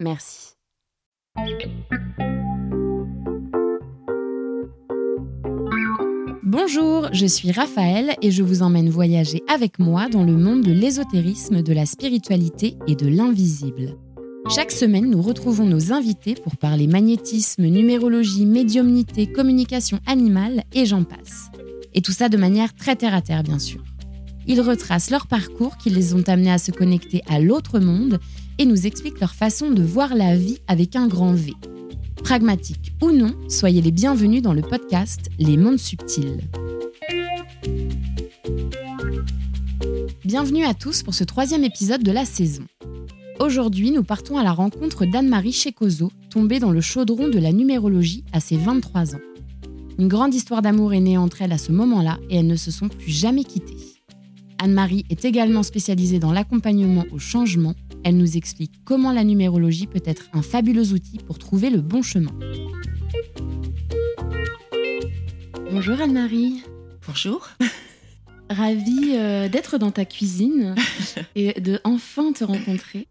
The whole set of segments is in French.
Merci. Bonjour, je suis Raphaël et je vous emmène voyager avec moi dans le monde de l'ésotérisme, de la spiritualité et de l'invisible. Chaque semaine, nous retrouvons nos invités pour parler magnétisme, numérologie, médiumnité, communication animale et j'en passe. Et tout ça de manière très terre à terre, bien sûr. Ils retracent leur parcours qui les ont amenés à se connecter à l'autre monde et nous expliquent leur façon de voir la vie avec un grand V. Pragmatique ou non, soyez les bienvenus dans le podcast Les mondes subtils. Bienvenue à tous pour ce troisième épisode de la saison. Aujourd'hui, nous partons à la rencontre d'Anne-Marie Checozo, tombée dans le chaudron de la numérologie à ses 23 ans. Une grande histoire d'amour est née entre elles à ce moment-là et elles ne se sont plus jamais quittées. Anne-Marie est également spécialisée dans l'accompagnement au changement. Elle nous explique comment la numérologie peut être un fabuleux outil pour trouver le bon chemin. Bonjour Anne-Marie. Bonjour. Ravie euh, d'être dans ta cuisine et de enfin te rencontrer.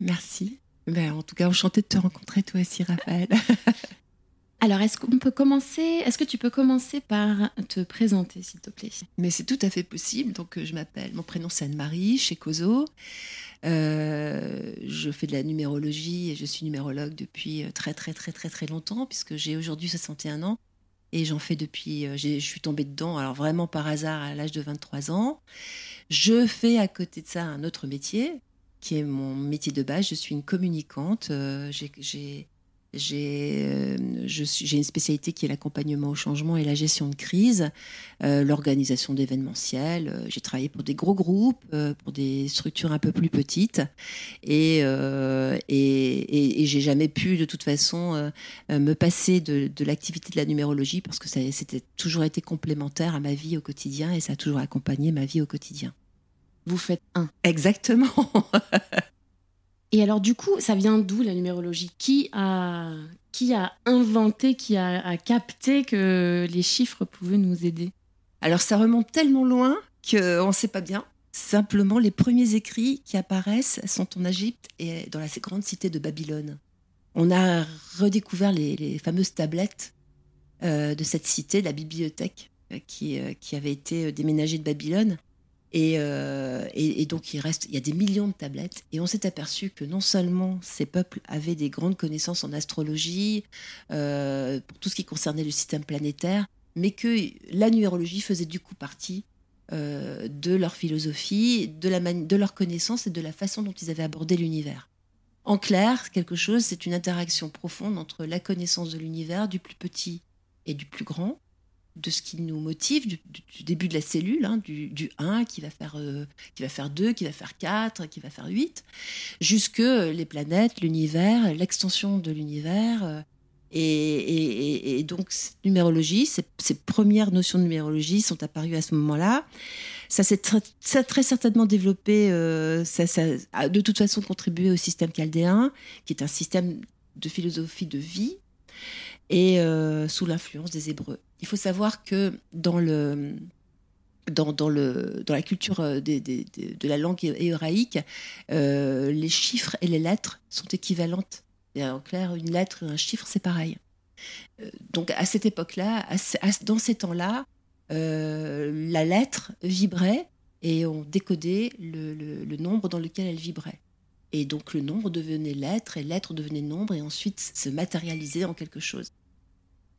Merci. Ben, en tout cas, enchantée de te rencontrer toi aussi, Raphaël. Alors, est-ce qu'on peut commencer Est-ce que tu peux commencer par te présenter, s'il te plaît? Mais c'est tout à fait possible. Donc, euh, je m'appelle, mon prénom c'est Anne-Marie, chez Cozo. Euh, je fais de la numérologie et je suis numérologue depuis euh, très, très, très, très, très longtemps, puisque j'ai aujourd'hui 61 ans. Et j'en fais depuis, je suis tombée dedans, alors vraiment par hasard à l'âge de 23 ans. Je fais à côté de ça un autre métier, qui est mon métier de base. Je suis une communicante. j'ai euh, j'ai une spécialité qui est l'accompagnement au changement et la gestion de crise, euh, l'organisation d'événementiels. Euh, j'ai travaillé pour des gros groupes, pour des structures un peu plus petites, et, et, et, j'ai jamais pu de toute façon me passer de, de l'activité de la numérologie parce que ça c'était toujours été complémentaire à ma vie au quotidien et ça a toujours accompagné ma vie au quotidien. Vous faites un. Exactement. Et alors, du coup, ça vient d'où la numérologie? Qui a, qui a inventé, qui a, capté que les chiffres pouvaient nous aider? Alors, ça remonte tellement loin qu'on ne sait pas bien. Simplement, les premiers écrits qui apparaissent sont en Égypte et dans la grande cité de Babylone. On a redécouvert les, fameuses tablettes euh, de cette cité, la bibliothèque, euh, euh, qui avait été déménagée de Babylone. Euh, et, donc, il reste, il y a des millions de tablettes. Et on s'est aperçu que non seulement ces peuples avaient des grandes connaissances en astrologie, euh, pour tout ce qui concernait le système planétaire, mais que la numérologie faisait du coup partie euh, de leur philosophie, de leur connaissance et de la façon dont ils avaient abordé l'univers. En clair, quelque chose, c'est une interaction profonde entre la connaissance de l'univers, du plus petit et du plus grand, de ce qui nous motive du, début de la cellule, hein, du, 1 qui va, faire, euh, qui va faire 2, qui va faire 4, qui va faire 8, jusque les planètes, l'univers, l'extension de l'univers. Euh, et, donc, cette numérologie, ces, premières notions de numérologie sont apparues à ce moment-là. Ça s'est très, très, certainement développé, euh, ça, ça, a de toute façon contribué au système chaldéen, qui est un système de philosophie de vie, et sous l'influence des Hébreux. Il faut savoir que dans la culture euh, de la langue hébraïque, euh, les chiffres et les lettres sont équivalentes. En clair, une lettre et un chiffre, c'est pareil. Euh, donc à cette époque-là, dans ces temps-là, la lettre vibrait et on décodait le, le, nombre dans lequel elle vibrait. Et donc le nombre devenait lettre et lettre devenait nombre et ensuite se matérialisait en quelque chose.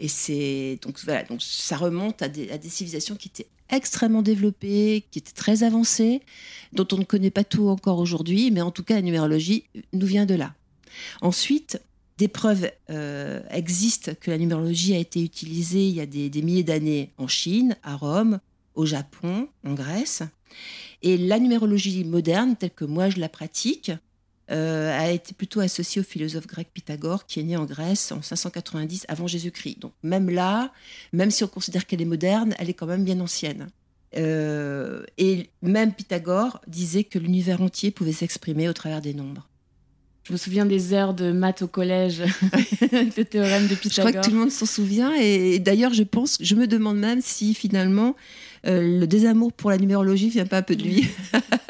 Et c'est donc voilà, donc ça remonte à des, civilisations qui étaient extrêmement développées, qui étaient très avancées, dont on ne connaît pas tout encore aujourd'hui, mais en tout cas la numérologie nous vient de là. Ensuite, des preuves euh, existent que la numérologie a été utilisée il y a des, des milliers d'années en Chine, à Rome, au Japon, en Grèce. Et la numérologie moderne, telle que moi je la pratique, euh, a été plutôt associée au philosophe grec Pythagore, qui est né en Grèce en 590 avant Jésus-Christ. Donc même là, même si on considère qu'elle est moderne, elle est quand même bien ancienne. Euh, et même Pythagore disait que l'univers entier pouvait s'exprimer au travers des nombres. Je me souviens des heures de maths au collège, le théorème de Pythagore. Je crois que tout le monde s'en souvient. Et d'ailleurs, je pense, je me demande même si finalement euh, le désamour pour la numérologie vient pas un peu de lui.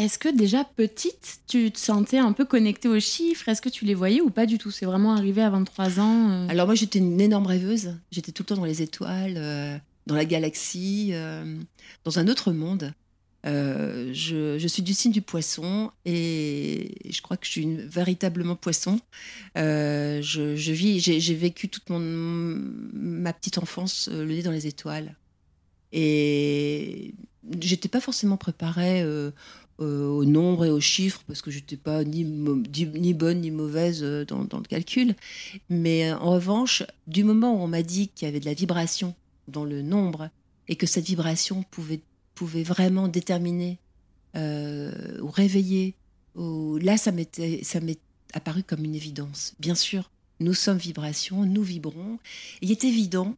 Est-ce que déjà petite, tu te sentais un peu connectée aux chiffres? Est-ce que tu les voyais ou pas du tout? C'est vraiment arrivé à 23 ans euh? Alors moi j'étais une énorme rêveuse. J'étais tout le temps dans les étoiles, euh, dans la galaxie, euh, dans un autre monde. Je, suis du signe du poisson et je crois que je suis véritablement poisson. je, vis, j'ai vécu toute mon, ma petite enfance le nez dans les étoiles. Et j'étais pas forcément préparée au nombre et aux chiffres parce que je n'étais pas ni, ni, bonne ni mauvaise euh, dans, le calcul. Mais euh, en revanche, du moment où on m'a dit qu'il y avait de la vibration dans le nombre et que cette vibration pouvait, pouvait vraiment déterminer ou réveiller, là, ça m'est apparu comme une évidence. Bien sûr, nous sommes vibration, nous vibrons. il est évident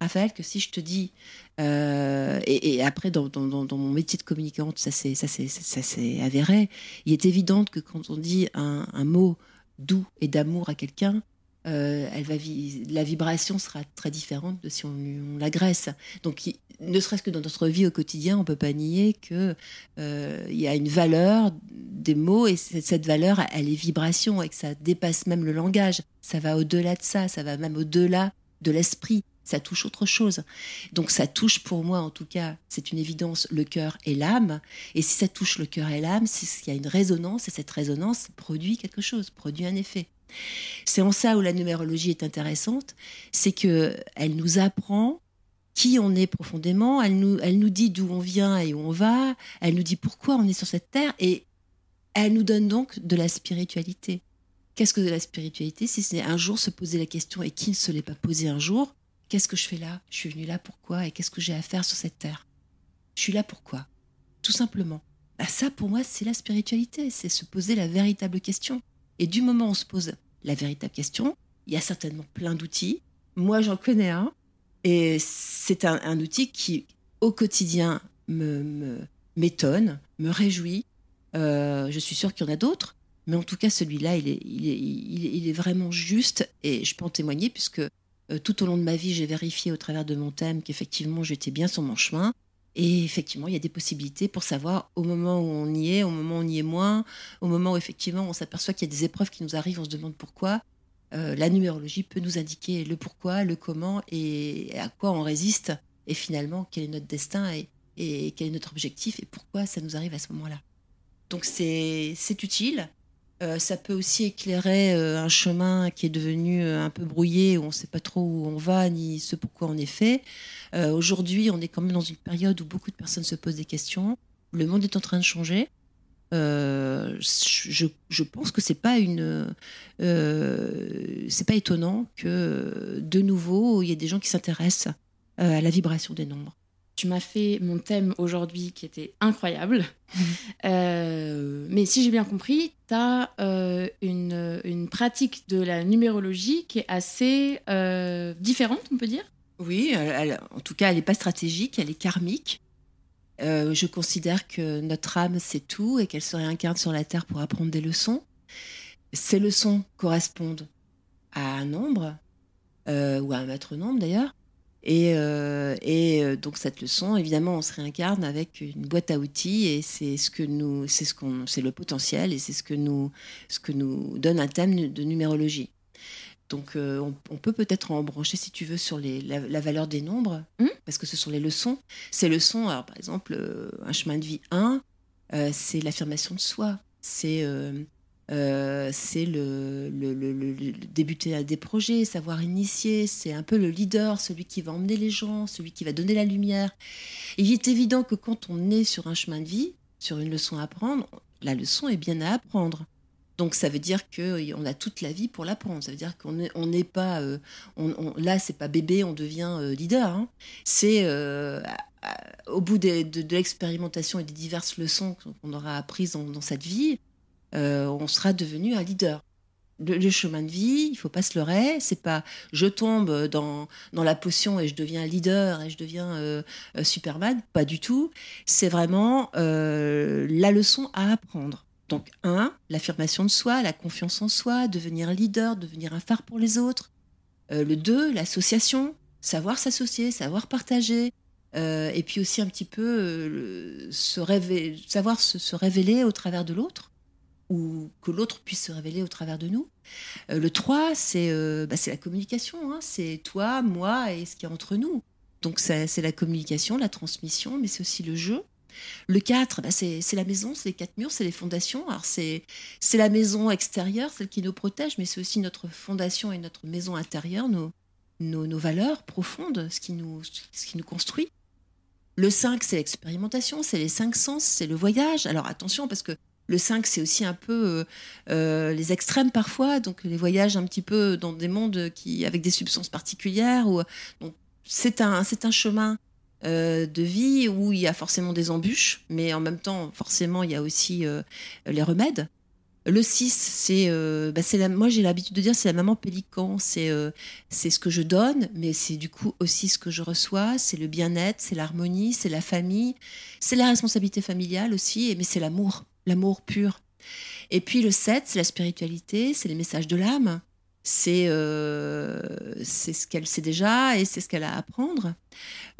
Raphaël, que si je te dis, euh, et, après dans, mon métier de communicante, ça s'est avéré, il est évident que quand on dit un, mot doux et d'amour à quelqu'un, euh, elle va la vibration sera très différente de si on, l'agresse. Donc, ne serait-ce que dans notre vie au quotidien, on peut pas nier que euh, y a une valeur des mots et cette valeur, elle est vibration et que ça dépasse même le langage. Ça va au-delà de ça, ça va même au-delà de l'esprit ça touche autre chose. Donc ça touche pour moi, en tout cas, c'est une évidence, le cœur et l'âme. Et si ça touche le cœur et l'âme, c'est qu'il y a une résonance et cette résonance produit quelque chose, produit un effet. C'est en ça où la numérologie est intéressante, c'est que elle nous apprend qui on est profondément, elle nous, elle nous dit d'où on vient et où on va, elle nous dit pourquoi on est sur cette terre et elle nous donne donc de la spiritualité. Qu'est-ce que de la spiritualité Si c'est un jour se poser la question et qui ne se l'est pas posé un jour, Qu'est-ce que je fais là? Je suis venue là pourquoi Et qu'est-ce que j'ai à faire sur cette terre? Je suis là pourquoi Tout simplement. Bah ça, pour moi, c'est la spiritualité, c'est se poser la véritable question. Et du moment où on se pose la véritable question, il y a certainement plein d'outils. Moi, j'en connais un. Et c'est un, outil qui, au quotidien, me m'étonne, me, réjouit. Euh, je suis sûre qu'il y en a d'autres. Mais en tout cas, celui-là, il est, il, est, il est vraiment juste. Et je peux en témoigner puisque tout au long de ma vie, j'ai vérifié au travers de mon thème qu'effectivement, j'étais bien sur mon chemin. Et effectivement, il y a des possibilités pour savoir au moment où on y est, au moment où on y est moins, au moment où effectivement on s'aperçoit qu'il y a des épreuves qui nous arrivent, on se demande pourquoi. Euh, la numérologie peut nous indiquer le pourquoi, le comment et à quoi on résiste. Et finalement, quel est notre destin et quel est notre objectif et pourquoi ça nous arrive à ce moment-là. Donc c'est utile. Euh, ça peut aussi éclairer euh, un chemin qui est devenu euh, un peu brouillé, où on ne sait pas trop où on va, ni ce pourquoi on est fait. Aujourd'hui, on est quand même dans une période où beaucoup de personnes se posent des questions. Le monde est en train de changer. Je, pense que c'est pas une, pas étonnant que de nouveau il y ait des gens qui s'intéressent à la vibration des nombres. Tu m'as fait mon thème aujourd'hui qui était incroyable. Euh, mais si j'ai bien compris, tu as euh, une, une, pratique de la numérologie qui est assez euh, différente, on peut dire? Oui, en tout cas, elle n'est pas stratégique, elle est karmique. je considère que notre âme, c'est tout et qu'elle se réincarne sur la Terre pour apprendre des leçons. Ces leçons correspondent à un nombre, ou à un maître nombre d'ailleurs, et, euh, et, euh, donc cette leçon, évidemment, on se réincarne avec une boîte à outils et c'est ce que nous, c'est ce qu'on, c'est le potentiel et c'est ce que nous, ce que nous donne un thème de numérologie. Donc euh, on, peut peut-être en brancher si tu veux sur les, la, valeur des nombres, mmh. parce que ce sont les leçons. Ces leçons, alors par exemple, un chemin de vie 1, c'est l'affirmation de soi, c'est euh, c'est le, débuter à des projets, savoir initier, c'est un peu le leader, celui qui va emmener les gens, celui qui va donner la lumière. il est évident que quand on est sur un chemin de vie, sur une leçon à apprendre, la leçon est bien à apprendre. Donc ça veut dire qu'on a toute la vie pour l'apprendre. Ça veut dire qu'on n'est on pas euh, on, là c'est pas bébé, on devient euh, leader. Hein. C'est au bout de, l'expérimentation et des diverses leçons qu'on aura apprises dans cette vie, on sera devenu un leader le, chemin de vie, il faut pas se leurrer. C'est pas je tombe dans, dans la potion et je deviens leader et je deviens euh, euh, Superman. Pas du tout. C'est vraiment euh, la leçon à apprendre. Donc, un, l'affirmation de soi, la confiance en soi, devenir leader, devenir un phare pour les autres. le deux, l'association, savoir s'associer, savoir partager. et puis aussi un petit peu savoir se révéler au travers de l'autre ou que l'autre puisse se révéler au travers de nous. Euh, le 3, euh, bah, c'est la communication. Hein. C'est toi, moi et ce qui est entre nous. Donc c'est la communication, la transmission, mais c'est aussi le jeu. Le 4, bah, c'est la maison, c'est les quatre murs, c'est les fondations. Alors c'est la maison extérieure, celle qui nous protège, mais c'est aussi notre fondation et notre maison intérieure, nos, nos, valeurs profondes, ce qui, nous, ce qui nous construit. Le 5, c'est l'expérimentation, c'est les cinq sens, c'est le voyage. Alors attention, parce que le 5, c'est aussi un peu euh, euh, les extrêmes parfois, donc les voyages un petit peu dans des mondes qui, avec des substances particulières. Donc c'est un, c'est un chemin euh, de vie où il y a forcément des embûches, mais en même temps, forcément, il y a aussi les remèdes. Le 6, c'est, bah, c'est moi j'ai l'habitude de dire c'est la maman pélican, c'est, c'est ce que je donne, mais c'est du coup aussi ce que je reçois, c'est le bien-être, c'est l'harmonie, c'est la famille, c'est la responsabilité familiale aussi, mais c'est l'amour l'amour pur. Et puis le 7, c'est la spiritualité, c'est les messages de l'âme, c'est euh, ce qu'elle sait déjà et c'est ce qu'elle a à apprendre.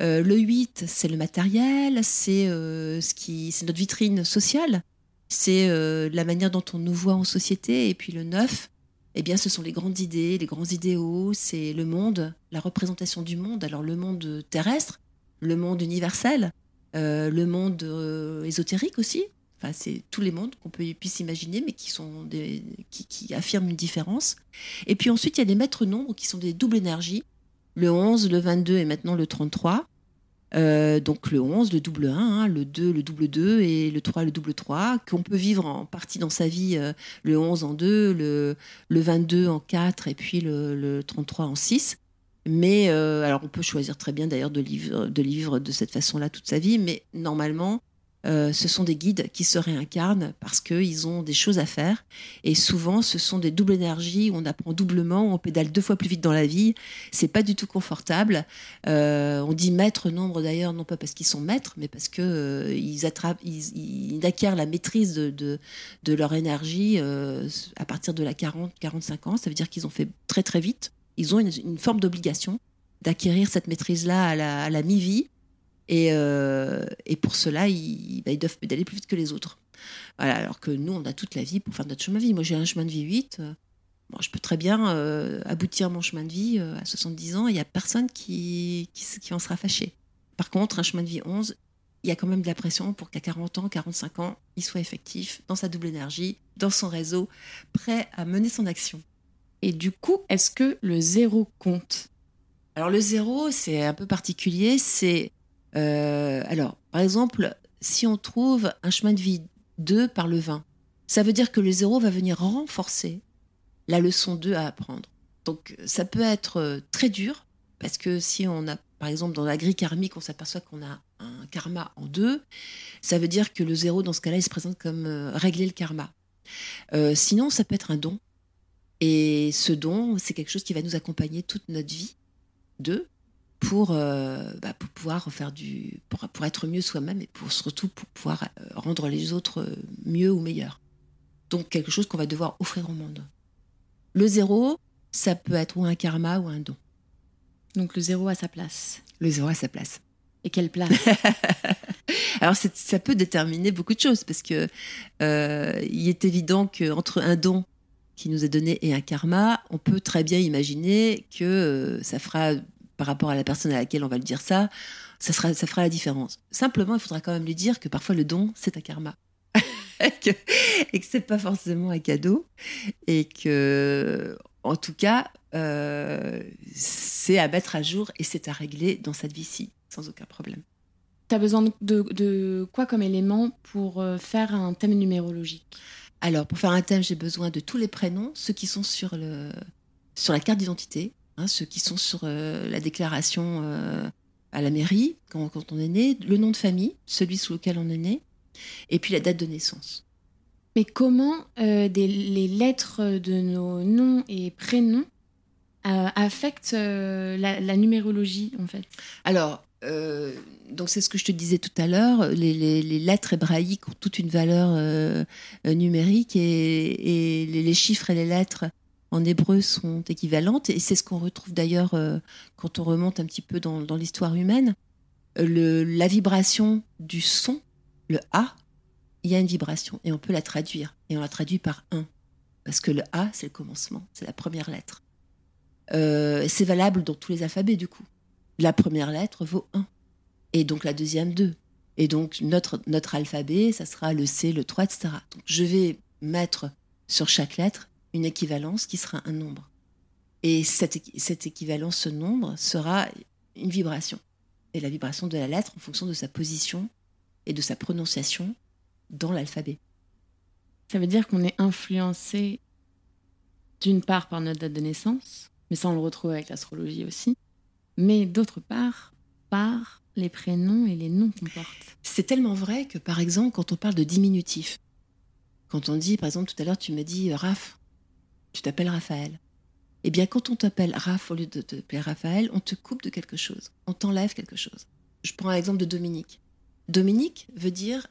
Euh, le 8, c'est le matériel, c'est euh, ce c'est notre vitrine sociale, c'est la manière dont on nous voit en société. Et puis le 9, eh bien, ce sont les grandes idées, les grands idéaux, c'est le monde, la représentation du monde. Alors le monde terrestre, le monde universel, le monde ésotérique aussi, Enfin, c'est tous les mondes qu'on puisse imaginer, mais qui affirment une différence. Et puis ensuite, il y a des maîtres nombres qui sont des doubles énergies. Le 11, le 22 et maintenant le 33. Euh, donc le 11, le double 1, hein, le 2, le double 2 et le 3, le double 3, qu'on peut vivre en partie dans sa vie, euh, le 11 en 2, le, le 22 en 4 et puis le, le 33 en 6. Mais euh, alors on peut choisir très bien d'ailleurs de vivre de cette façon-là toute sa vie, mais normalement euh, ce sont des guides qui se réincarnent parce qu'ils ont des choses à faire. Et souvent, ce sont des doubles énergies où on apprend doublement, on pédale deux fois plus vite dans la vie. C'est pas du tout confortable. Euh, on dit maître nombre d'ailleurs, non pas parce qu'ils sont maîtres, mais parce qu'ils euh, ils, ils, acquièrent la maîtrise de, de, leur énergie à partir de la 40-45 ans. Ça veut dire qu'ils ont fait très très vite. Ils ont une, forme d'obligation d'acquérir cette maîtrise-là à la mi-vie euh, et, pour cela, bah, ils, doivent pédaler plus vite que les autres. Voilà, alors que nous, on a toute la vie pour faire notre chemin de vie. Moi, j'ai un chemin de vie 8. Euh, bon, je peux très bien euh, aboutir mon chemin de vie à 70 ans. Il n'y a personne qui, qui, en sera fâché. Par contre, un chemin de vie 11, il y a quand même de la pression pour qu'à 40 ans, 45 ans, il soit effectif dans sa double énergie, dans son réseau, prêt à mener son action. Et du coup, est-ce que le zéro compte? Alors le zéro, c'est un peu particulier. C'est euh, alors, par exemple, si on trouve un chemin de vie 2 par le 20, ça veut dire que le 0 va venir renforcer la leçon 2 à apprendre. Donc, ça peut être euh, très dur, parce que si on a, par exemple, dans la grille karmique, on s'aperçoit qu'on a un karma en 2, ça veut dire que le 0, dans ce cas-là, il se présente comme euh, régler le karma. sinon, ça peut être un don. Et ce don, c'est quelque chose qui va nous accompagner toute notre vie. 2, pour, euh, bah, pour pouvoir faire du pour, pour être mieux soi-même et pour surtout pour pouvoir euh, rendre les autres euh, mieux ou meilleurs. Donc quelque chose qu'on va devoir offrir au monde. Le zéro, ça peut être ou un karma ou un don. Donc le zéro à sa place. Le zéro à sa place. Et quelle place? Alors ça peut déterminer beaucoup de choses parce que il est évident qu'entre un don qui nous est donné et un karma, on peut très bien imaginer que ça fera par rapport à la personne à laquelle on va le dire ça, ça, sera, ça fera la différence. Simplement, il faudra quand même lui dire que parfois le don, c'est un karma. et que, et que c'est pas forcément un cadeau. Et que, en tout cas, euh, c'est à mettre à jour et c'est à régler dans cette vie-ci, sans aucun problème. Tu as besoin de, de, quoi comme élément pour euh, faire un thème numérologique? Alors, pour faire un thème, j'ai besoin de tous les prénoms, ceux qui sont sur, le, sur la carte d'identité, Hein, ceux qui sont sur euh, la déclaration euh, à la mairie quand, on est né, le nom de famille, celui sous lequel on est né, et puis la date de naissance. Mais comment euh, les lettres de nos noms et prénoms affectent la, numérologie, en fait? Alors, donc c'est ce que je te disais tout à l'heure, les, lettres hébraïques ont toute une valeur numérique et, les, chiffres et les lettres en hébreu sont équivalentes. Et c'est ce qu'on retrouve d'ailleurs quand on remonte un petit peu dans, l'histoire humaine. Le, la vibration du son, le A, il y a une vibration et on peut la traduire. Et on la traduit par un. Parce que le A, c'est le commencement, c'est la première lettre. Euh, c'est valable dans tous les alphabets, du coup. La première lettre vaut 1. Et donc la deuxième, 2. Et donc notre, notre alphabet, ça sera le C, le 3, etc. Donc je vais mettre sur chaque lettre une équivalence qui sera un nombre. Et cette, cette équivalence, ce nombre, sera une vibration. Et la vibration de la lettre en fonction de sa position et de sa prononciation dans l'alphabet. Ça veut dire qu'on est influencé d'une part par notre date de naissance, mais ça on le retrouve avec l'astrologie aussi, mais d'autre part par les prénoms et les noms qu'on porte. C'est tellement vrai que par exemple quand on parle de diminutif, quand on dit par exemple tout à l'heure tu m'as dit Raph, tu t'appelles Raphaël. Eh bien quand on t'appelle Raph au lieu de t'appeler Raphaël, on te coupe de quelque chose, on t'enlève quelque chose. Je prends l'exemple de Dominique. Dominique veut dire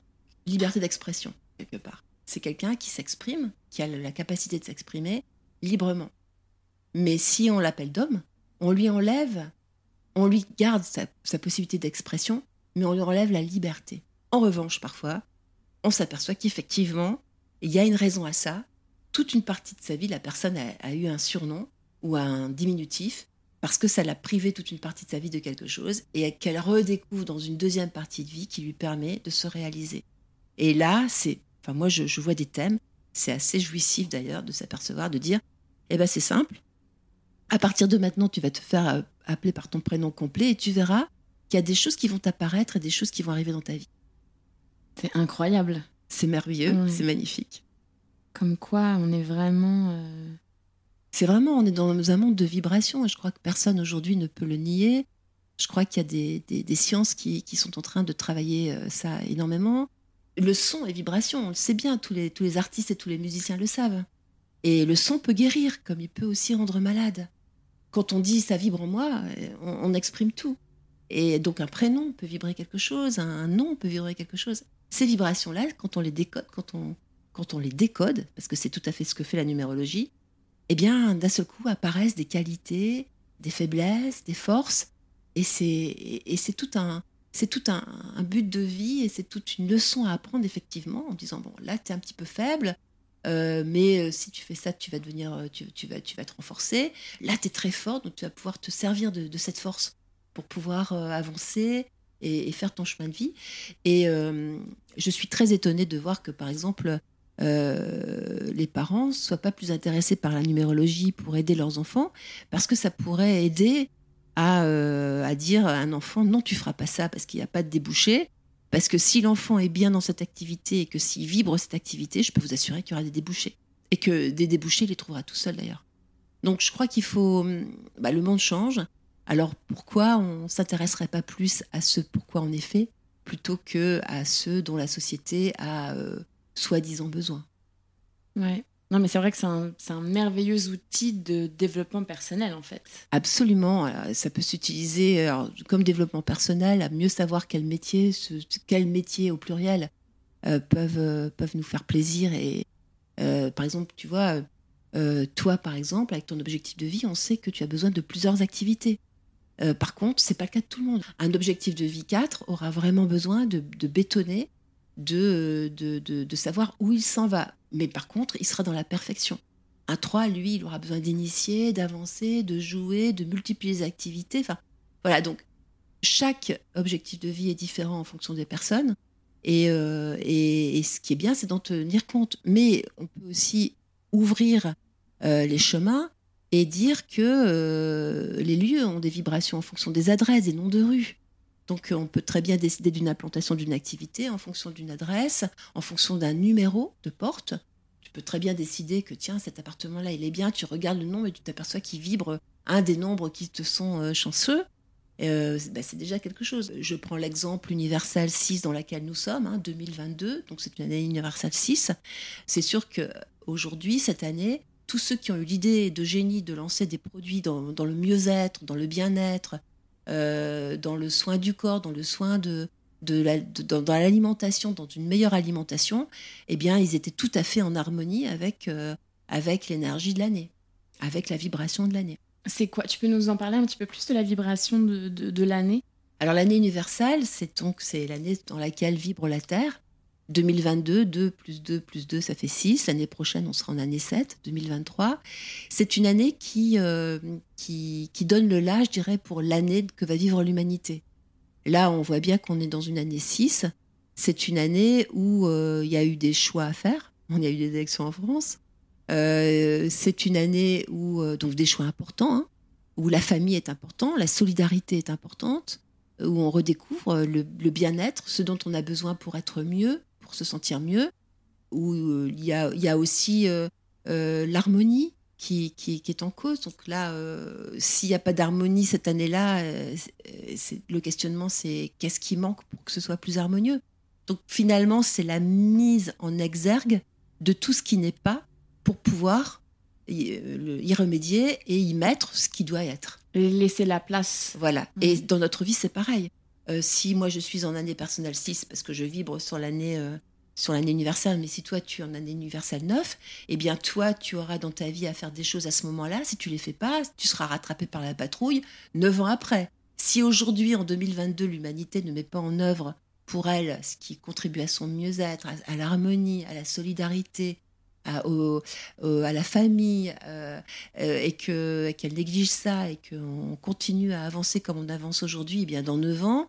liberté d'expression, quelque part. C'est quelqu'un qui s'exprime, qui a la capacité de s'exprimer librement. Mais si on l'appelle d'homme, on lui enlève, on lui garde sa, possibilité d'expression, mais on lui enlève la liberté. En revanche, parfois, on s'aperçoit qu'effectivement, il y a une raison à ça. Toute une partie de sa vie, la personne a, eu un surnom ou un diminutif parce que ça l'a privé toute une partie de sa vie de quelque chose et qu'elle redécouvre dans une deuxième partie de vie qui lui permet de se réaliser. Et là, c'est, enfin moi je, vois des thèmes, c'est assez jouissif d'ailleurs de s'apercevoir, de dire, eh ben c'est simple, à partir de maintenant tu vas te faire euh, appeler par ton prénom complet et tu verras qu'il y a des choses qui vont apparaître et des choses qui vont arriver dans ta vie. C'est incroyable. C'est merveilleux, c'est magnifique. Comme quoi, on est vraiment. Euh, c'est vraiment, on est dans un monde de vibrations et je crois que personne aujourd'hui ne peut le nier. Je crois qu'il y a des, des, sciences qui, qui, sont en train de travailler euh, ça énormément le son est vibration, on le sait bien, tous les, tous les artistes et tous les musiciens le savent. Et le son peut guérir, comme il peut aussi rendre malade. Quand on dit ça vibre en moi, on, exprime tout. Et donc un prénom peut vibrer quelque chose, un nom peut vibrer quelque chose. Ces vibrations-là, quand on les décode, quand on, quand on les décode, parce que c'est tout à fait ce que fait la numérologie, eh bien, d'un seul coup apparaissent des qualités, des faiblesses, des forces, et c'est tout un, c'est tout un, but de vie et c'est toute une leçon à apprendre effectivement en disant bon là tu es un petit peu faible euh, mais euh, si tu fais ça tu vas devenir euh, tu, vas tu vas te renforcer là tu es très fort donc tu vas pouvoir te servir de, cette force pour pouvoir avancer et, faire ton chemin de vie. Et je suis très étonnée de voir que par exemple les parents soient pas plus intéressés par la numérologie pour aider leurs enfants parce que ça pourrait aider euh, à, dire à un enfant non, tu feras pas ça parce qu'il n'y a pas de débouché. Parce que si l'enfant est bien dans cette activité et que s'il vibre cette activité, je peux vous assurer qu'il y aura des débouchés. Et que des débouchés, il les trouvera tout seul d'ailleurs. Donc je crois qu'il faut. Bah, le monde change. Alors pourquoi on s'intéresserait pas plus à ce pourquoi on est fait plutôt que à ceux dont la société a euh, soi-disant besoin Ouais. Non, mais c'est vrai que c'est un, merveilleux outil de développement personnel, en fait. Absolument. Euh, ça peut s'utiliser comme développement personnel, à mieux savoir quel métier, quel métier au pluriel euh, peuvent, euh, peuvent nous faire plaisir. Et par exemple, tu vois, toi, par exemple, avec ton objectif de vie, on sait que tu as besoin de plusieurs activités. par contre, c'est pas le cas de tout le monde. Un objectif de vie 4 aura vraiment besoin de, de bétonner, de, de, de savoir où il s'en va mais par contre, il sera dans la perfection. Un 3, lui, il aura besoin d'initier, d'avancer, de jouer, de multiplier les activités. Enfin, voilà, donc chaque objectif de vie est différent en fonction des personnes. Et, euh, et, ce qui est bien, c'est d'en tenir compte. Mais on peut aussi ouvrir euh, les chemins et dire que euh, les lieux ont des vibrations en fonction des adresses et non de rues. Donc on peut très bien décider d'une implantation d'une activité en fonction d'une adresse, en fonction d'un numéro de porte. Tu peux très bien décider que tiens, cet appartement-là, il est bien, tu regardes le nombre et tu t'aperçois qu'il vibre un des nombres qui te sont euh, chanceux. euh, bah, c'est déjà quelque chose. Je prends l'exemple universel 6 dans laquelle nous sommes, hein, 2022, donc c'est une année universelle 6. C'est sûr que aujourd'hui, cette année, tous ceux qui ont eu l'idée de génie de lancer des produits dans, le mieux-être, dans le bien-être, euh, dans le soin du corps, dans le soin de, dans, l'alimentation, dans une meilleure alimentation, eh bien, ils étaient tout à fait en harmonie avec, euh, avec l'énergie de l'année, avec la vibration de l'année. C'est quoi? Tu peux nous en parler un petit peu plus de la vibration de, de, l'année? Alors l'année universelle, c'est donc c'est l'année dans laquelle vibre la Terre. 2022, 2 plus 2 plus 2, ça fait 6. L'année prochaine, on sera en année 7, 2023. C'est une année qui, euh, qui, donne le là, je dirais, pour l'année que va vivre l'humanité. Là, on voit bien qu'on est dans une année 6. C'est une année où euh, il y a eu des choix à faire. On y a eu des élections en France. Euh, c'est une année où donc des choix importants, hein, où la famille est importante, la solidarité est importante, où on redécouvre le, bien-être, ce dont on a besoin pour être mieux, pour se sentir mieux, où euh, il y, a, aussi l'harmonie qui, qui, est en cause. Donc là, s'il n'y a pas d'harmonie cette année-là, le questionnement c'est qu'est-ce qui manque pour que ce soit plus harmonieux? Donc finalement, c'est la mise en exergue de tout ce qui n'est pas pour pouvoir euh, y, remédier et y mettre ce qui doit être. Laisser la place. Voilà. Et mm. dans notre vie, c'est pareil. Euh, si moi je suis en année personnelle 6 parce que je vibre sur l'année euh, sur l'année universelle, mais si toi tu es en année universelle 9, eh bien toi tu auras dans ta vie à faire des choses à ce moment-là. Si tu les fais pas, tu seras rattrapé par la patrouille 9 ans après. Si aujourd'hui en 2022 l'humanité ne met pas en œuvre pour elle ce qui contribue à son mieux-être, à l'harmonie, à la solidarité, à, la famille euh, et que qu'elle néglige ça et qu'on continue à avancer comme on avance aujourd'hui, eh bien dans 9 ans,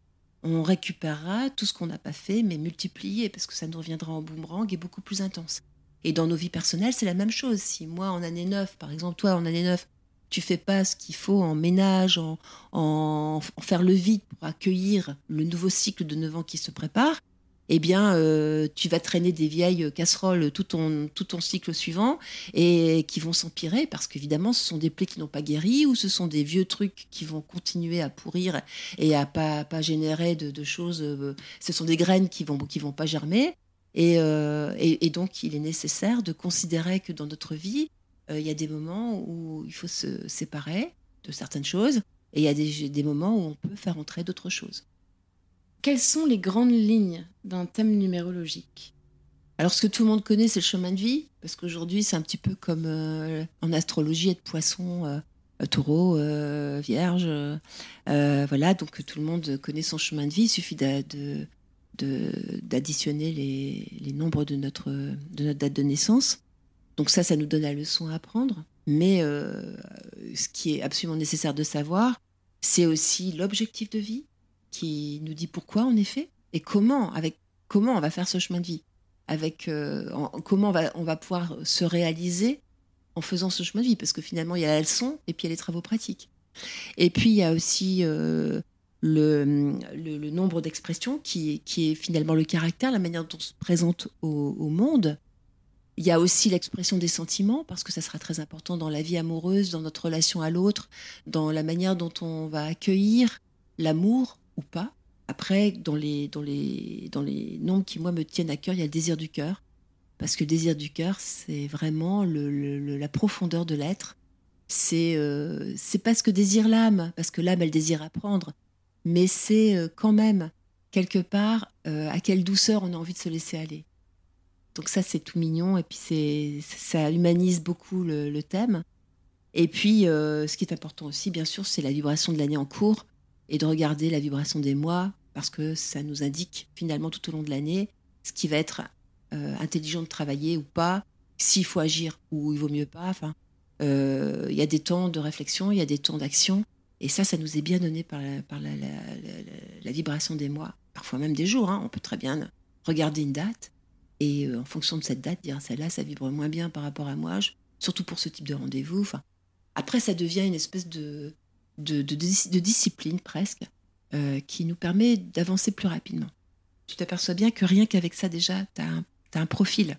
on récupérera tout ce qu'on n'a pas fait, mais multiplié, parce que ça nous reviendra en boomerang et beaucoup plus intense. Et dans nos vies personnelles, c'est la même chose. Si moi, en année 9, par exemple, toi, en année 9, tu fais pas ce qu'il faut en ménage, en, en, en, faire le vide pour accueillir le nouveau cycle de 9 ans qui se prépare, eh bien, euh, tu vas traîner des vieilles casseroles tout ton, tout ton cycle suivant et qui vont s'empirer parce qu'évidemment, ce sont des plaies qui n'ont pas guéri ou ce sont des vieux trucs qui vont continuer à pourrir et à pas, pas générer de, choses. Euh, ce sont des graines qui vont, qui vont pas germer. Euh, et, et, donc, il est nécessaire de considérer que dans notre vie, il y a des moments où il faut se séparer de certaines choses et il y a des, des moments où on peut faire entrer d'autres choses. Quelles sont les grandes lignes d'un thème numérologique? Alors, ce que tout le monde connaît, c'est le chemin de vie, parce qu'aujourd'hui, c'est un petit peu comme euh, en astrologie, être poisson, euh, euh, taureau, vierge. voilà, donc tout le monde connaît son chemin de vie. Il suffit d'additionner les, nombres de notre, de notre date de naissance. Donc, ça, ça nous donne la leçon à apprendre. Mais ce qui est absolument nécessaire de savoir, c'est aussi l'objectif de vie qui nous dit pourquoi on est fait et comment, avec comment on va faire ce chemin de vie, avec euh, comment on va, on va pouvoir se réaliser en faisant ce chemin de vie, parce que finalement il y a la leçon et puis il y a les travaux pratiques. Et puis il y a aussi euh, le, le, nombre d'expressions qui, qui, est finalement le caractère, la manière dont on se présente au, au monde. Il y a aussi l'expression des sentiments, parce que ça sera très important dans la vie amoureuse, dans notre relation à l'autre, dans la manière dont on va accueillir l'amour ou pas. Après, dans les, dans, les, dans les nombres qui, moi, me tiennent à cœur, il y a le désir du cœur. Parce que le désir du cœur, c'est vraiment le, la profondeur de l'être. C'est euh, c'est pas ce que désire l'âme, parce que l'âme, elle désire apprendre. Mais c'est euh, quand même, quelque part, euh, à quelle douceur on a envie de se laisser aller. Donc ça, c'est tout mignon. Et puis, ça humanise beaucoup le thème. Et puis, ce qui est important aussi, bien sûr, c'est la vibration de l'année en cours et de regarder la vibration des mois parce que ça nous indique finalement tout au long de l'année ce qui va être euh, intelligent de travailler ou pas, s'il faut agir ou il vaut mieux pas. Enfin, euh, il y a des temps de réflexion, il y a des temps d'action, et ça, ça nous est bien donné par la, par la, la, vibration des mois, parfois même des jours. Hein. On peut très bien regarder une date et euh, en fonction de cette date dire celle-là, ça vibre moins bien par rapport à moi, surtout pour ce type de rendez-vous. Enfin, après, ça devient une espèce de de, discipline presque, euh, qui nous permet d'avancer plus rapidement. Tu t'aperçois bien que rien qu'avec ça déjà, tu as, un profil.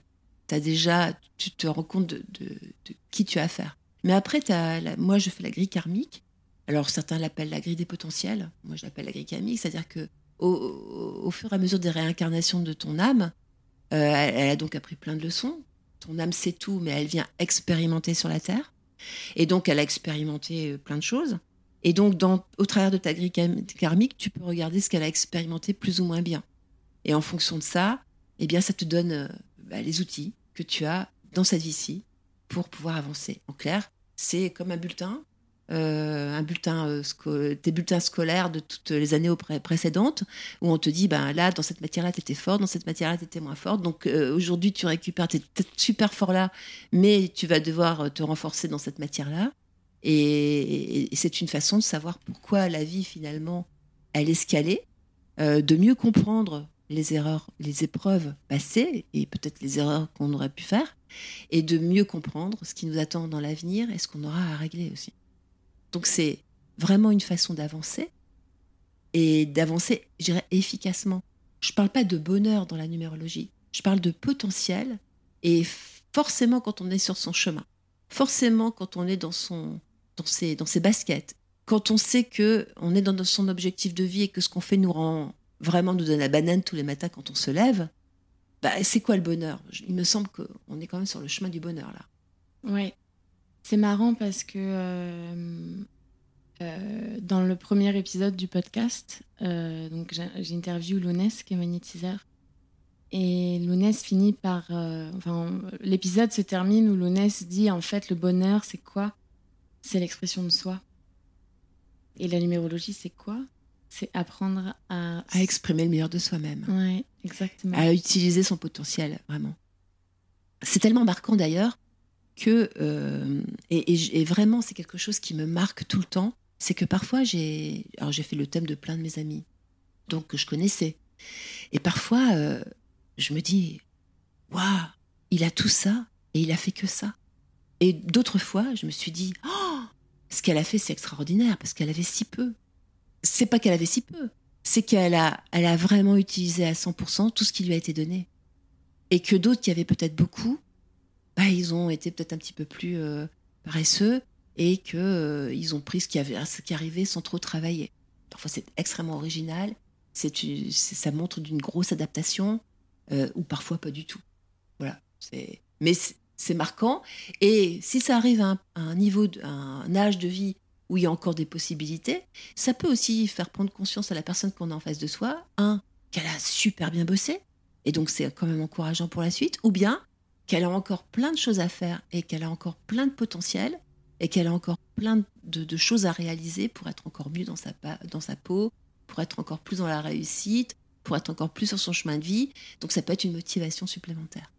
As déjà, tu te rends compte de, qui tu as affaire. Mais après, as moi, je fais la grille karmique, Alors certains l'appellent la grille des potentiels, moi je l'appelle la grille karmique, c'est-à-dire que au, fur et à mesure des réincarnations de ton âme, euh, elle, a donc appris plein de leçons. Ton âme sait tout, mais elle vient expérimenter sur la terre. Et donc elle a expérimenté euh, plein de choses. Et donc dans, au travers de ta grille karmique, tu peux regarder ce qu'elle a expérimenté plus ou moins bien. Et en fonction de ça, eh bien ça te donne euh, bah, les outils que tu as dans cette vie-ci pour pouvoir avancer. En clair, c'est comme un bulletin euh, un bulletin, euh, tes bulletins scolaires de toutes les années précédentes, où on te dit, ben là, dans cette matière-là, tu étais fort, dans cette matière-là, tu étais moins fort. Donc aujourd'hui, tu récupères, tu es super fort là, mais tu vas devoir te renforcer dans cette matière-là. Et, c'est une façon de savoir pourquoi la vie, finalement, elle est scalée, de mieux comprendre les erreurs, les épreuves passées et peut-être les erreurs qu'on aurait pu faire, et de mieux comprendre ce qui nous attend dans l'avenir et ce qu'on aura à régler aussi. Donc c'est vraiment une façon d'avancer et d'avancer, je dirais, efficacement. Je ne parle pas de bonheur dans la numérologie, je parle de potentiel et forcément quand on est sur son chemin, forcément quand on est dans, son, dans, ses, dans ses baskets, quand on sait que on est dans son objectif de vie et que ce qu'on fait nous rend vraiment nous donne la banane tous les matins quand on se lève, bah, c'est quoi le bonheur? Il me semble qu'on est quand même sur le chemin du bonheur là. Oui, c'est marrant parce que euh, euh, dans le premier épisode du podcast, euh, donc j'interviewe Lounès qui est magnétiseur. Et Lounès finit par. enfin, l'épisode se termine où Lounès dit en fait, le bonheur, c'est quoi? C'est l'expression de soi. Et la numérologie, c'est quoi? C'est apprendre à. À exprimer le meilleur de soi-même. Oui, exactement. À utiliser son potentiel, vraiment. C'est tellement marquant d'ailleurs que, euh, et, vraiment c'est quelque chose qui me marque tout le temps, c'est que parfois j'ai, alors j'ai fait le thème de plein de mes amis, donc que je connaissais, et parfois euh, je me dis, waouh, il a tout ça et il a fait que ça. Et d'autres fois, je me suis dit, oh, ce qu'elle a fait, c'est extraordinaire parce qu'elle avait si peu. C'est pas qu'elle avait si peu, c'est qu'elle a, elle a vraiment utilisé à 100% tout ce qui lui a été donné. Et que d'autres qui avaient peut-être beaucoup, bah, ils ont été peut-être un petit peu plus euh, paresseux et qu'ils euh, ils ont pris ce qui, avait, ce qui arrivait sans trop travailler. Parfois, c'est extrêmement original, c'est, ça montre d'une grosse adaptation, euh, ou parfois pas du tout. Voilà. C'est, mais c'est, marquant. Et si ça arrive à un, niveau, un âge de vie où il y a encore des possibilités, ça peut aussi faire prendre conscience à la personne qu'on a en face de soi, un, qu'elle a super bien bossé, et donc c'est quand même encourageant pour la suite, ou bien qu'elle a encore plein de choses à faire et qu'elle a encore plein de potentiel et qu'elle a encore plein de, choses à réaliser pour être encore mieux dans sa, dans sa peau, pour être encore plus dans la réussite, pour être encore plus sur son chemin de vie. Donc ça peut être une motivation supplémentaire.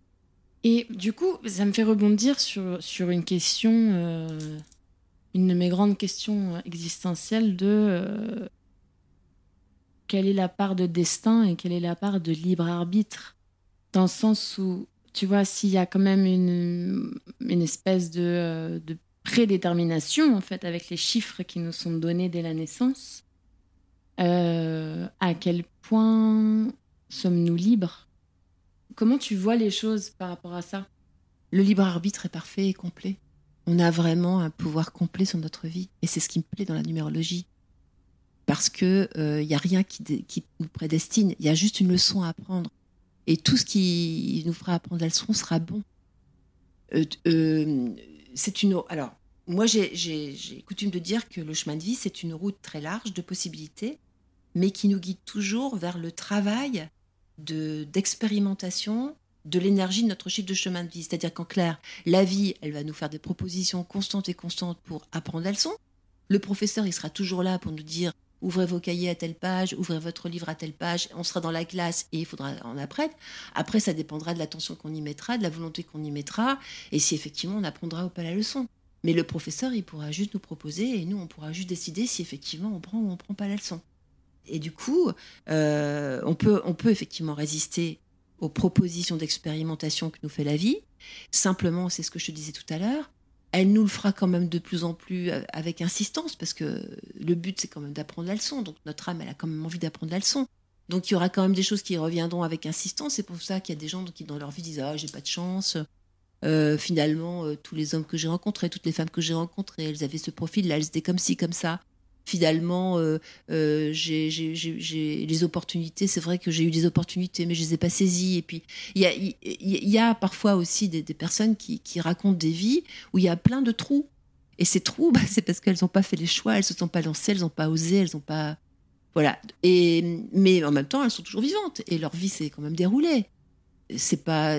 Et du coup, ça me fait rebondir sur, sur une question, euh, une de mes grandes questions existentielles de euh, quelle est la part de destin et quelle est la part de libre arbitre? Dans le sens où tu vois, s'il y a quand même une, une espèce de, euh, de, prédétermination, en fait, avec les chiffres qui nous sont donnés dès la naissance, à quel point sommes-nous libres? Comment tu vois les choses par rapport à ça? Le libre arbitre est parfait et complet. On a vraiment un pouvoir complet sur notre vie. Et c'est ce qui me plaît dans la numérologie. Parce qu'il n'y euh, a rien qui, nous prédestine. Il y a juste une leçon à apprendre et tout ce qui nous fera apprendre la leçon sera bon. Euh, euh, c'est une. Alors, moi, j'ai coutume de dire que le chemin de vie, c'est une route très large de possibilités, mais qui nous guide toujours vers le travail d'expérimentation de, l'énergie de notre chiffre de chemin de vie. C'est-à-dire qu'en clair, la vie, elle va nous faire des propositions constantes et constantes pour apprendre la leçon. Le professeur, il sera toujours là pour nous dire ouvrez vos cahiers à telle page, ouvrez votre livre à telle page, on sera dans la classe et il faudra en apprendre. Après, ça dépendra de l'attention qu'on y mettra, de la volonté qu'on y mettra, et si effectivement on apprendra ou pas la leçon. Mais le professeur, il pourra juste nous proposer et nous, on pourra juste décider si effectivement on prend ou on prend pas la leçon. Et du coup, euh, on, peut, effectivement résister aux propositions d'expérimentation que nous fait la vie. Simplement, c'est ce que je te disais tout à l'heure, elle nous le fera quand même de plus en plus euh, avec insistance, parce que le but, c'est quand même d'apprendre la leçon. Donc notre âme, elle a quand même envie d'apprendre la leçon. Donc il y aura quand même des choses qui reviendront avec insistance. C'est pour ça qu'il y a des gens qui, dans leur vie, disent Ah, j'ai pas de chance. Euh, finalement, tous les hommes que j'ai rencontrés, toutes les femmes que j'ai rencontrées, elles avaient ce profil-là, elles étaient comme ci, comme ça. Finalement, euh, euh, j'ai les opportunités. C'est vrai que j'ai eu des opportunités, mais je les ai pas saisies. Et puis, il y a, parfois aussi des, personnes qui, racontent des vies où il y a plein de trous. Et ces trous, bah, c'est parce qu'elles n'ont pas fait les choix, elles se sont pas lancées, elles n'ont pas osé, elles n'ont pas. Voilà. Et, mais en même temps, elles sont toujours vivantes et leur vie s'est quand même déroulée. C'est pas,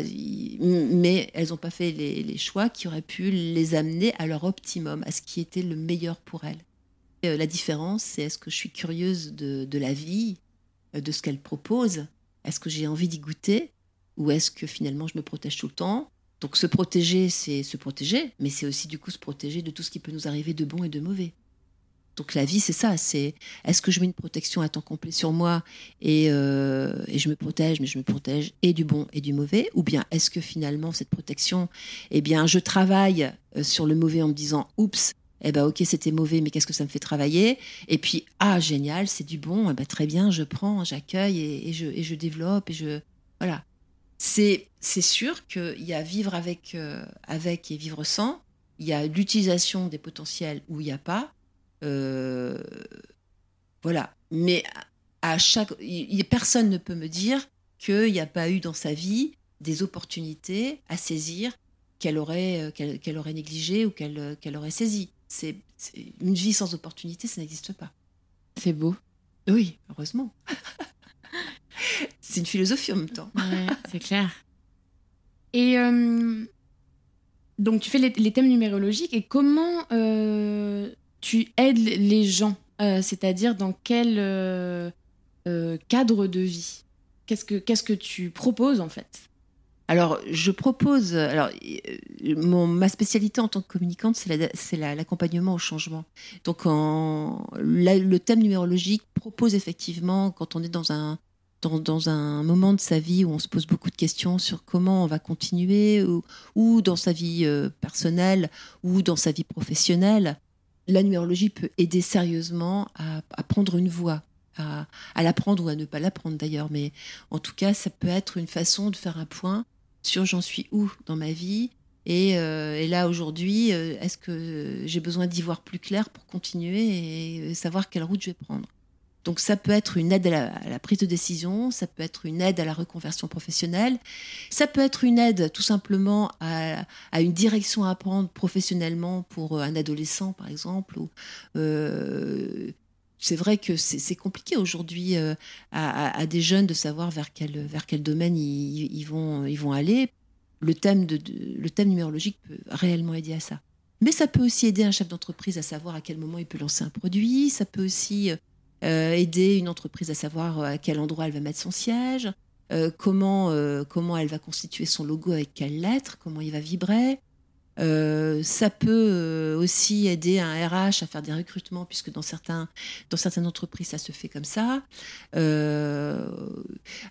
mais elles n'ont pas fait les, les choix qui auraient pu les amener à leur optimum, à ce qui était le meilleur pour elles. Euh, la différence, c'est est-ce que je suis curieuse de, la vie, euh, de ce qu'elle propose? Est-ce que j'ai envie d'y goûter? Ou est-ce que finalement je me protège tout le temps? Donc se protéger, c'est se protéger, mais c'est aussi du coup se protéger de tout ce qui peut nous arriver de bon et de mauvais. Donc la vie, c'est ça. C'est est-ce que je mets une protection à temps complet sur moi et, euh, et, je me protège, mais je me protège et du bon et du mauvais, ou bien est-ce que finalement cette protection, eh bien, je travaille sur le mauvais en me disant, oups, eh ben ok c'était mauvais mais qu'est-ce que ça me fait travailler? Et puis ah génial c'est du bon eh ben, très bien je prends j'accueille et, je, développe et je voilà. C'est c'est sûr qu'il y a vivre avec euh, avec et vivre sans. Il y a l'utilisation des potentiels où il n'y a pas. Euh, voilà. Mais à chaque personne ne peut me dire qu'il n'y a pas eu dans sa vie des opportunités à saisir qu'elle aurait, euh, qu'elle, aurait négligées ou qu'elle, qu'elle aurait saisies c'est une vie sans opportunité, ça n'existe pas. C'est beau. Oui, heureusement. c'est une philosophie en même temps. c'est clair. Et euh, donc, tu fais les, thèmes numérologiques et comment euh, tu aides les gens euh, C'est-à-dire dans quel cadre de vie? Qu'est-ce que Qu'est-ce que tu proposes en fait? Alors, je propose. Alors, euh, ma spécialité en tant que communicante, c'est l'accompagnement au changement. Donc, le thème numérologique propose effectivement, quand on est dans un, dans, un moment de sa vie où on se pose beaucoup de questions sur comment on va continuer, ou, dans sa vie euh, personnelle, ou dans sa vie professionnelle, la numérologie peut aider sérieusement à, à prendre une voie. À, à l'apprendre ou à ne pas l'apprendre d'ailleurs, mais en tout cas, ça peut être une façon de faire un point sur j'en suis où dans ma vie. Et, euh, là, aujourd'hui, euh, est-ce que j'ai besoin d'y voir plus clair pour continuer et savoir quelle route je vais prendre? Donc ça peut être une aide à la, prise de décision, ça peut être une aide à la reconversion professionnelle, ça peut être une aide tout simplement à, une direction à prendre professionnellement pour un adolescent par exemple, euh, c'est vrai que c'est compliqué aujourd'hui euh, à, des jeunes de savoir vers quel, vers quel domaine ils, vont, ils vont aller. Le thème, de, le thème numérologique peut réellement aider à ça. Mais ça peut aussi aider un chef d'entreprise à savoir à quel moment il peut lancer un produit. Ça peut aussi euh, aider une entreprise à savoir à quel endroit elle va mettre son siège, euh, comment, comment elle va constituer son logo avec quelle lettre, comment il va vibrer. Euh, ça peut euh, aussi aider un RH à faire des recrutements, puisque dans, certains, dans certaines entreprises, ça se fait comme ça. Euh,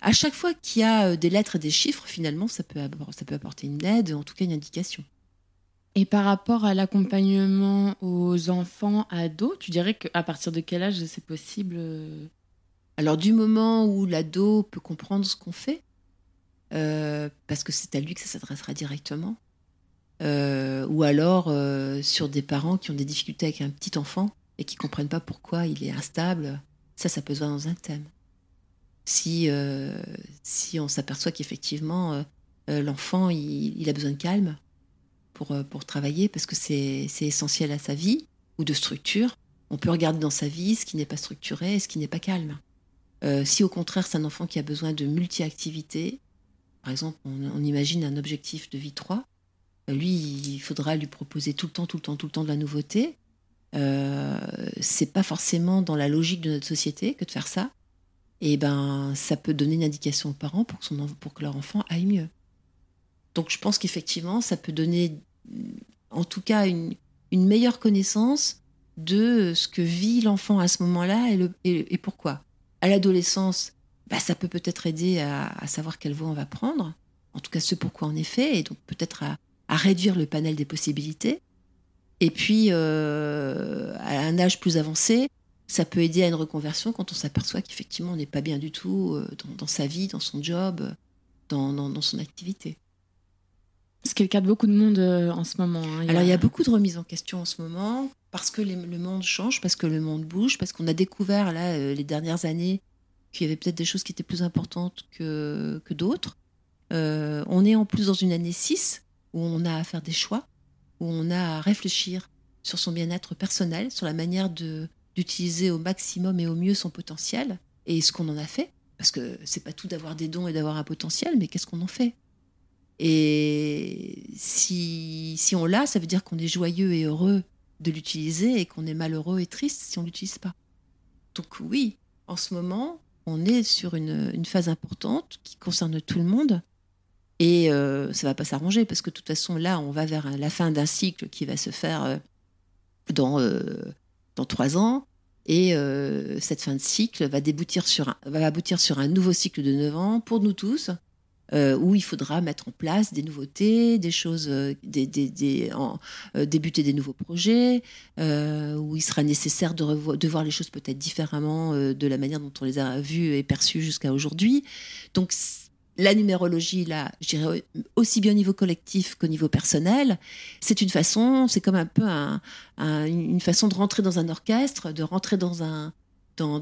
à chaque fois qu'il y a des lettres et des chiffres, finalement, ça peut, ça peut apporter une aide, en tout cas une indication. Et par rapport à l'accompagnement aux enfants, ados, tu dirais qu'à partir de quel âge c'est possible Alors du moment où l'ado peut comprendre ce qu'on fait, parce que c'est à lui que ça s'adressera directement, euh, ou alors euh, sur des parents qui ont des difficultés avec un petit enfant et qui comprennent pas pourquoi il est instable. Ça, ça peut se voir dans un thème. Si, euh, si on s'aperçoit qu'effectivement l'enfant il, a besoin de calme pour, pour travailler parce que c'est essentiel à sa vie ou de structure, on peut regarder dans sa vie ce qui n'est pas structuré et ce qui n'est pas calme. si au contraire c'est un enfant qui a besoin de multi-activités, par exemple on, on, imagine un objectif de vie 3, lui, il faudra lui proposer tout le temps, tout le temps, tout le temps de la nouveauté. Euh, c'est pas forcément dans la logique de notre société que de faire ça. Et ben, ça peut donner une indication aux parents pour que, leur enfant aille mieux. Donc, je pense qu'effectivement, ça peut donner, en tout cas, une, meilleure connaissance de ce que vit l'enfant à ce moment-là et, et, pourquoi. À l'adolescence, bah, ça peut peut-être aider à, à, savoir quelle voie on va prendre, en tout cas ce pourquoi on est fait, et donc peut-être à, à réduire le panel des possibilités. Et puis, euh, à un âge plus avancé, ça peut aider à une reconversion quand on s'aperçoit qu'effectivement on n'est pas bien du tout euh, dans, sa vie, dans son job, dans, dans, son activité. Ce qui est le cas de beaucoup de monde euh, en ce moment. hein. Alors il y a beaucoup de remises en question en ce moment parce que les- le monde change, parce que le monde bouge, parce qu'on a découvert là les dernières années qu'il y avait peut-être des choses qui étaient plus importantes que, que d'autres. Euh, on est en plus dans une année 6 où on a à faire des choix, où on a à réfléchir sur son bien-être personnel, sur la manière d'utiliser au maximum et au mieux son potentiel et ce qu'on en a fait. Parce que c'est pas tout d'avoir des dons et d'avoir un potentiel, mais qu'est-ce qu'on en fait? Et si, si on l'a, ça veut dire qu'on est joyeux et heureux de l'utiliser et qu'on est malheureux et triste si on l'utilise pas. Donc oui, en ce moment, on est sur une, une phase importante qui concerne tout le monde. Et euh, ça va pas s'arranger parce que de toute façon, là, on va vers la fin d'un cycle qui va se faire euh, dans, euh, dans trois ans. Et cette fin de cycle va, aboutir sur un nouveau cycle de neuf ans pour nous tous, où il faudra mettre en place des nouveautés, des choses, débuter des nouveaux projets, où il sera nécessaire de, de voir les choses peut-être différemment de la manière dont on les a vues et perçues jusqu'à aujourd'hui. Donc la numérologie, là, je dirais aussi bien au niveau collectif qu'au niveau personnel, c'est une façon, c'est comme un peu un- un- une façon de rentrer dans un orchestre, de rentrer dans, dans,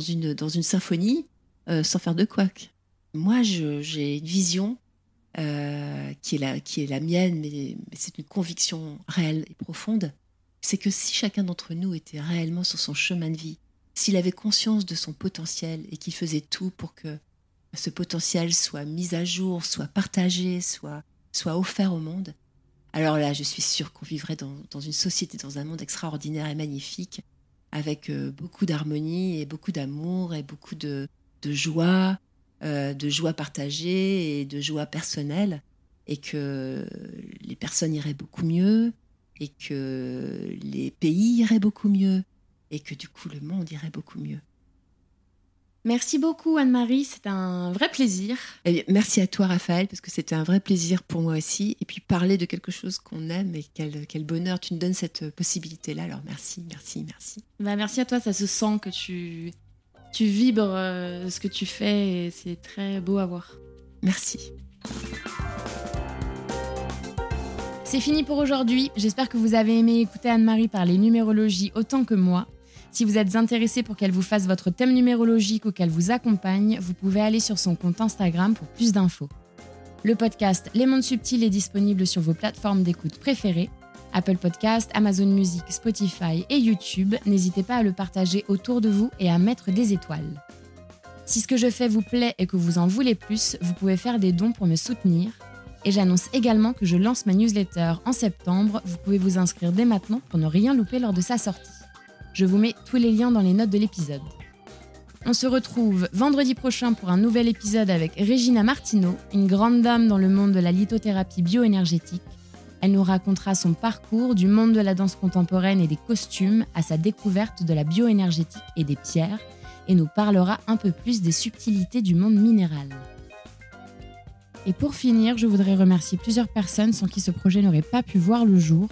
une, symphonie euh, sans faire de couac. Moi, j'ai une vision euh, qui, est la, mienne, mais c'est une conviction réelle et profonde. C'est que si chacun d'entre nous était réellement sur son chemin de vie, s'il avait conscience de son potentiel et qu'il faisait tout pour que ce potentiel soit mis à jour, soit partagé, soit, soit offert au monde, alors là, je suis sûre qu'on vivrait dans, dans une société, dans un monde extraordinaire et magnifique, avec euh, beaucoup d'harmonie et beaucoup d'amour et beaucoup de, de joie, euh, de joie partagée et de joie personnelle, et que les personnes iraient beaucoup mieux, et que les pays iraient beaucoup mieux, et que du coup le monde irait beaucoup mieux. Merci beaucoup Anne-Marie, c'est un vrai plaisir. Eh merci à toi Raphaël, parce que c'était un vrai plaisir pour moi aussi, et puis parler de quelque chose qu'on aime, et quel, quel bonheur tu nous donnes cette possibilité-là, alors merci, merci, merci. Bah, merci à toi, ça se sent que tu, tu vibres euh, ce que tu fais et c'est très beau à voir. Merci. C'est fini pour aujourd'hui. J'espère que vous avez aimé écouter Anne-Marie parler numérologie autant que moi. Si vous êtes intéressé pour qu'elle vous fasse votre thème numérologique ou qu'elle vous accompagne, vous pouvez aller sur son compte Instagram pour plus d'infos. Le podcast Les Mondes Subtils est disponible sur vos plateformes d'écoute préférées Apple Podcast, Amazon Music, Spotify et YouTube. N'hésitez pas à le partager autour de vous et à mettre des étoiles. Si ce que je fais vous plaît et que vous en voulez plus, vous pouvez faire des dons pour me soutenir. Et j'annonce également que je lance ma newsletter en septembre. Vous pouvez vous inscrire dès maintenant pour ne rien louper lors de sa sortie. Je vous mets tous les liens dans les notes de l'épisode. On se retrouve vendredi prochain pour un nouvel épisode avec Regina Martineau, une grande dame dans le monde de la lithothérapie bioénergétique. Elle nous racontera son parcours du monde de la danse contemporaine et des costumes à sa découverte de la bioénergétique et des pierres et nous parlera un peu plus des subtilités du monde minéral. Et pour finir, je voudrais remercier plusieurs personnes sans qui ce projet n'aurait pas pu voir le jour.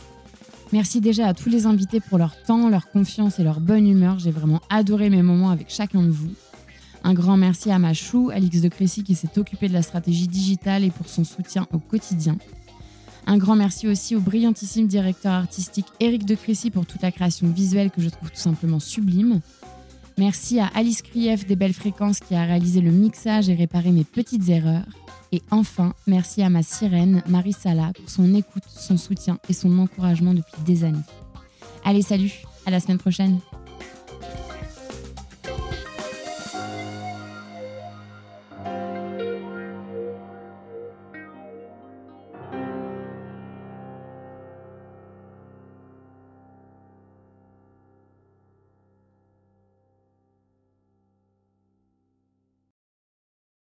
Merci déjà à tous les invités pour leur temps, leur confiance et leur bonne humeur. J'ai vraiment adoré mes moments avec chacun de vous. Un grand merci à ma chou, Alix de Crécy, qui s'est occupée de la stratégie digitale et pour son soutien au quotidien. Un grand merci aussi au brillantissime directeur artistique Eric de Crécy pour toute la création visuelle que je trouve tout simplement sublime. Merci à Alice Krief des Belles Fréquences qui a réalisé le mixage et réparé mes petites erreurs. Et enfin, merci à ma sirène, Marie Sala, pour son écoute, son soutien et son encouragement depuis des années. Allez, salut, à la semaine prochaine.